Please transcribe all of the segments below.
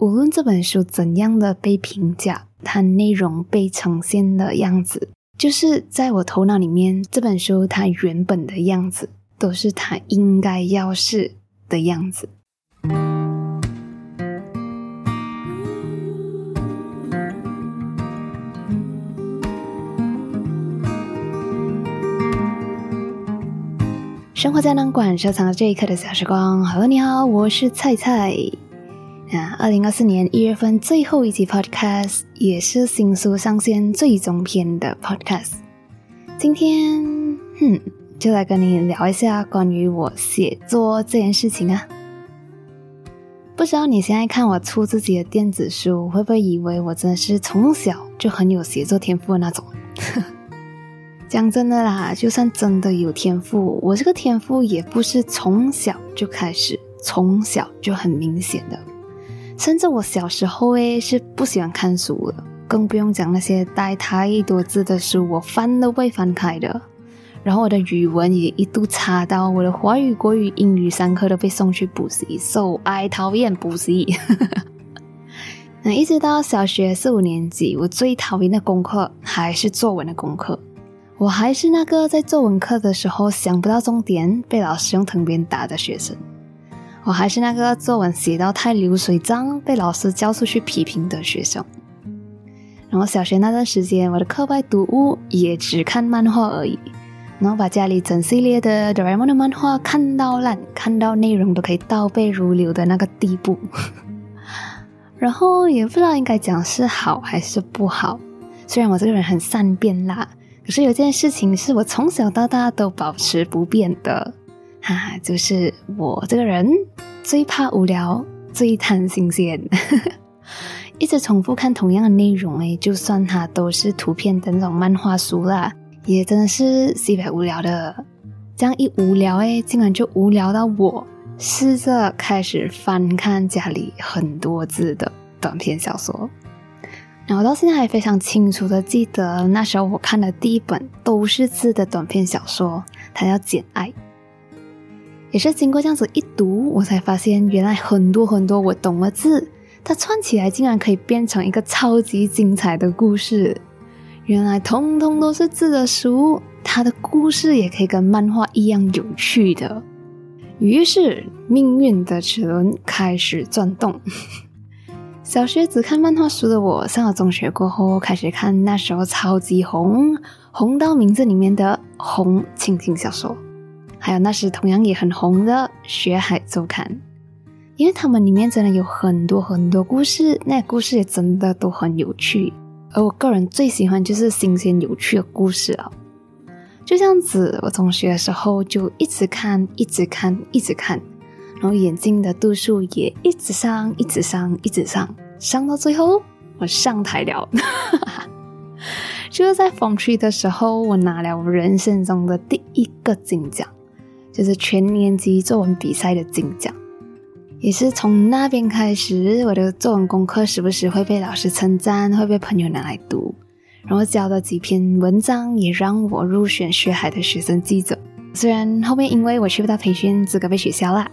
无论这本书怎样的被评价，它内容被呈现的样子，就是在我头脑里面，这本书它原本的样子，都是它应该要是的样子。生活胶囊馆收藏了这一刻的小时光。Hello，你好，我是菜菜。啊，二零二四年一月份最后一集 Podcast，也是新书上线最终篇的 Podcast。今天，哼，就来跟你聊一下关于我写作这件事情啊。不知道你现在看我出自己的电子书，会不会以为我真的是从小就很有写作天赋的那种？讲真的啦，就算真的有天赋，我这个天赋也不是从小就开始，从小就很明显的。甚至我小时候诶是不喜欢看书的，更不用讲那些带太多字的书，我翻都不会翻开的。然后我的语文也一度差到我的华语、国语、英语三科都被送去补习，so I 讨厌补习。那一直到小学四五年级，我最讨厌的功课还是作文的功课。我还是那个在作文课的时候想不到重点，被老师用藤鞭打的学生。我还是那个作文写到太流水账，被老师叫出去批评的学生。然后小学那段时间，我的课外读物也只看漫画而已，然后把家里整系列的哆啦 A 梦的漫画看到烂，看到内容都可以倒背如流的那个地步。然后也不知道应该讲是好还是不好。虽然我这个人很善变啦。可是有件事情是我从小到大都保持不变的，哈，就是我这个人最怕无聊，最贪新鲜，一直重复看同样的内容诶，就算它都是图片的那种漫画书啦，也真的是特别无聊的。这样一无聊诶，竟然就无聊到我试着开始翻看家里很多字的短篇小说。然后到现在还非常清楚的记得，那时候我看的第一本都是字的短篇小说，它叫《简爱》。也是经过这样子一读，我才发现原来很多很多我懂的字，它串起来竟然可以变成一个超级精彩的故事。原来通通都是字的书，它的故事也可以跟漫画一样有趣的。于是命运的齿轮开始转动。小学只看漫画书的我，上了中学过后开始看那时候超级红、红到名字里面的红情景小说，还有那时同样也很红的《学海周刊》，因为他们里面真的有很多很多故事，那故事也真的都很有趣。而我个人最喜欢就是新鲜有趣的故事了。就这样子，我中学的时候就一直看，一直看，一直看。然后眼镜的度数也一直上，一直上，一直上，上到最后我上台了。哈 哈就是在风吹的时候，我拿了我人生中的第一个金奖，就是全年级作文比赛的金奖。也是从那边开始，我的作文功课时不时会被老师称赞，会被朋友拿来读。然后交的几篇文章也让我入选学海的学生记者。虽然后面因为我去不到培训，资格被取消了，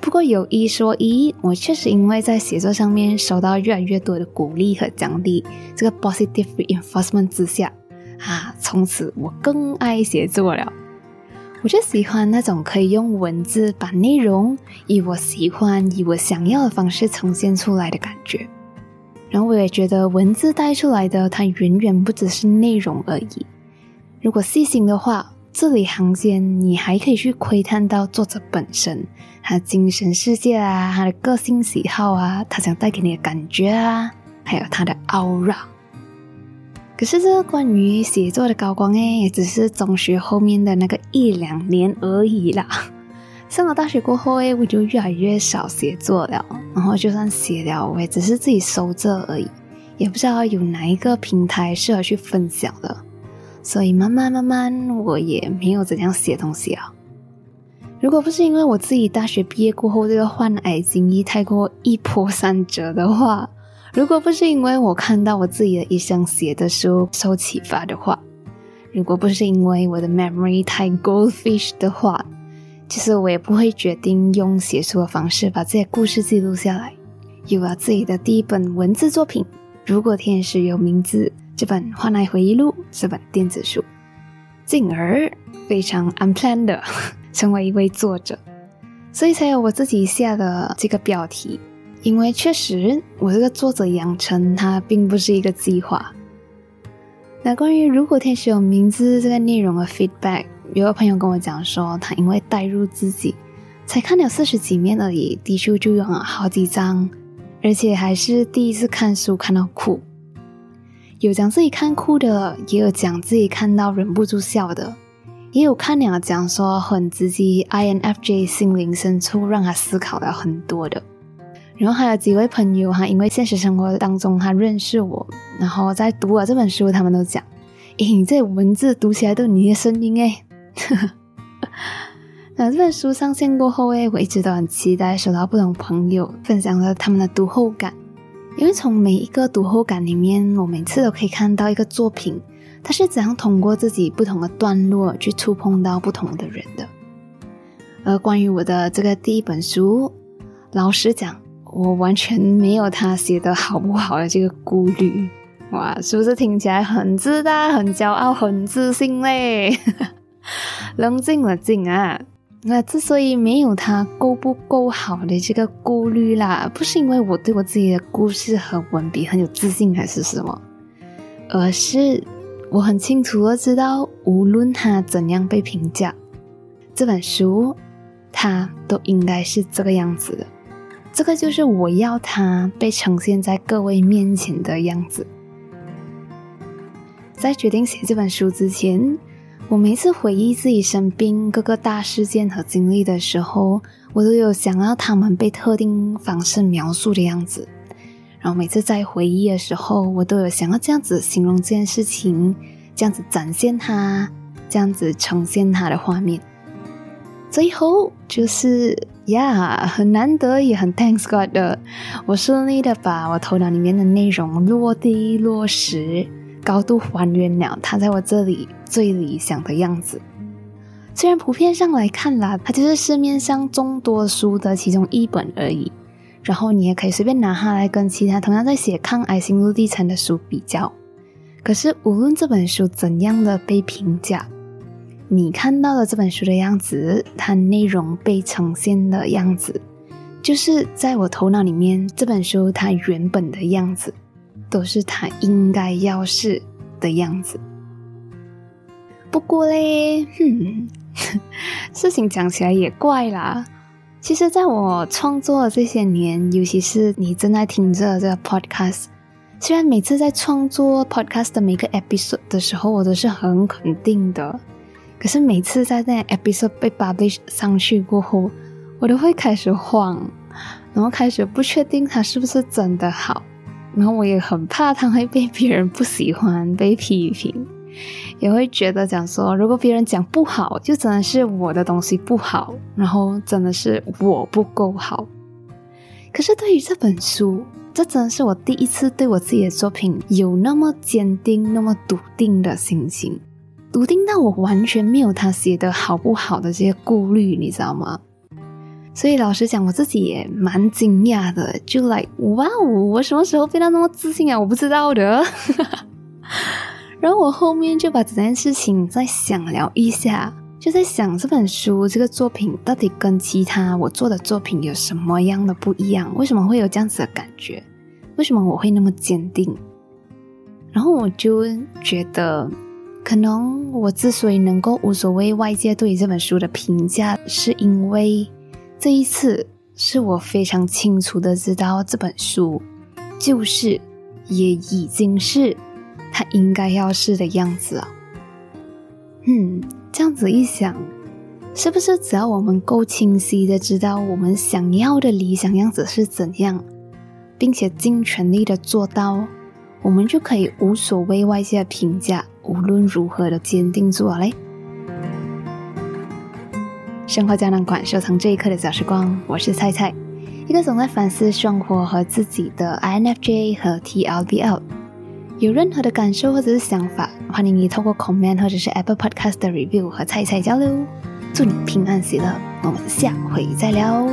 不过有一说一，我确实因为在写作上面收到越来越多的鼓励和奖励，这个 positive reinforcement 之下，啊，从此我更爱写作了。我就喜欢那种可以用文字把内容以我喜欢、以我想要的方式呈现出来的感觉。然后我也觉得文字带出来的，它远远不只是内容而已。如果细心的话。字里行间，你还可以去窥探到作者本身他的精神世界啊，他的个性喜好啊，他想带给你的感觉啊，还有他的 aura。可是这个关于写作的高光哎，也只是中学后面的那个一两年而已啦。上了大学过后哎，我就越来越少写作了，然后就算写了，我也只是自己收着而已，也不知道有哪一个平台适合去分享的。所以慢慢慢慢，我也没有怎样写东西啊。如果不是因为我自己大学毕业过后这个患癌经历太过一波三折的话，如果不是因为我看到我自己的一生写的书受启发的话，如果不是因为我的 memory 太 goldfish 的话，其实我也不会决定用写书的方式把这些故事记录下来。有了自己的第一本文字作品《如果天使有名字》这本换来回忆录这本电子书，进而非常 unplanned 成为一位作者，所以才有我自己下的这个标题。因为确实，我这个作者养成它并不是一个计划。那关于《如果天使有名字》这个内容的 feedback，有个朋友跟我讲说，他因为代入自己，才看了四十几面而已，的确就用了好几张，而且还是第一次看书看到哭。有讲自己看哭的，也有讲自己看到忍不住笑的，也有看了讲说很直击 INFJ 心灵深处，让他思考了很多的。然后还有几位朋友哈，因为现实生活当中他认识我，然后在读了这本书，他们都讲：“诶，你这文字读起来都你的声音诶。那这本书上线过后诶，我一直都很期待收到不同朋友分享的他们的读后感，因为从每一个读后感里面，我每次都可以看到一个作品，它是怎样通过自己不同的段落去触碰到不同的人的。而关于我的这个第一本书，老实讲。我完全没有他写的好不好的这个顾虑，哇，是不是听起来很自大、很骄傲、很自信嘞？冷静冷静啊！那之所以没有他够不够好的这个顾虑啦，不是因为我对我自己的故事和文笔很有自信还是什么，而是我很清楚的知道，无论他怎样被评价，这本书它都应该是这个样子的。这个就是我要它被呈现在各位面前的样子。在决定写这本书之前，我每次回忆自己生病各个大事件和经历的时候，我都有想要他们被特定方式描述的样子。然后每次在回忆的时候，我都有想要这样子形容这件事情，这样子展现它，这样子呈现它的画面。最后就是呀，很难得也很 thanks God 的，我顺利的把我头脑里面的内容落地落实，高度还原了它在我这里最理想的样子。虽然普遍上来看啦，它就是市面上众多书的其中一本而已，然后你也可以随便拿它来跟其他同样在写抗癌心路历程的书比较。可是无论这本书怎样的被评价。你看到的这本书的样子，它内容被呈现的样子，就是在我头脑里面这本书它原本的样子，都是它应该要是的样子。不过嘞，哼，事情讲起来也怪啦。其实，在我创作的这些年，尤其是你正在听着这个 podcast，虽然每次在创作 podcast 的每个 episode 的时候，我都是很肯定的。可是每次在那 episode 被 publish 上去过后，我都会开始慌，然后开始不确定它是不是真的好，然后我也很怕它会被别人不喜欢、被批评，也会觉得讲说，如果别人讲不好，就真的是我的东西不好，然后真的是我不够好。可是对于这本书，这真的是我第一次对我自己的作品有那么坚定、那么笃定的心情。笃定到我完全没有他写的好不好的这些顾虑，你知道吗？所以老实讲，我自己也蛮惊讶的，就来哇哦，我什么时候变得那么自信啊？我不知道的。然后我后面就把这件事情再想了一下，就在想这本书这个作品到底跟其他我做的作品有什么样的不一样？为什么会有这样子的感觉？为什么我会那么坚定？然后我就觉得。可能我之所以能够无所谓外界对这本书的评价，是因为这一次是我非常清楚的知道这本书就是也已经是它应该要是的样子啊。嗯，这样子一想，是不是只要我们够清晰的知道我们想要的理想样子是怎样，并且尽全力的做到，我们就可以无所谓外界的评价。无论如何都坚定住啊嘞！生活胶囊馆收藏这一刻的小时光，我是菜菜，一个总在反思生活和自己的 INFJ 和 TLBL。有任何的感受或者是想法，欢迎你透过 comment 或者是 Apple Podcast 的 review 和菜菜交流。祝你平安喜乐，我们下回再聊。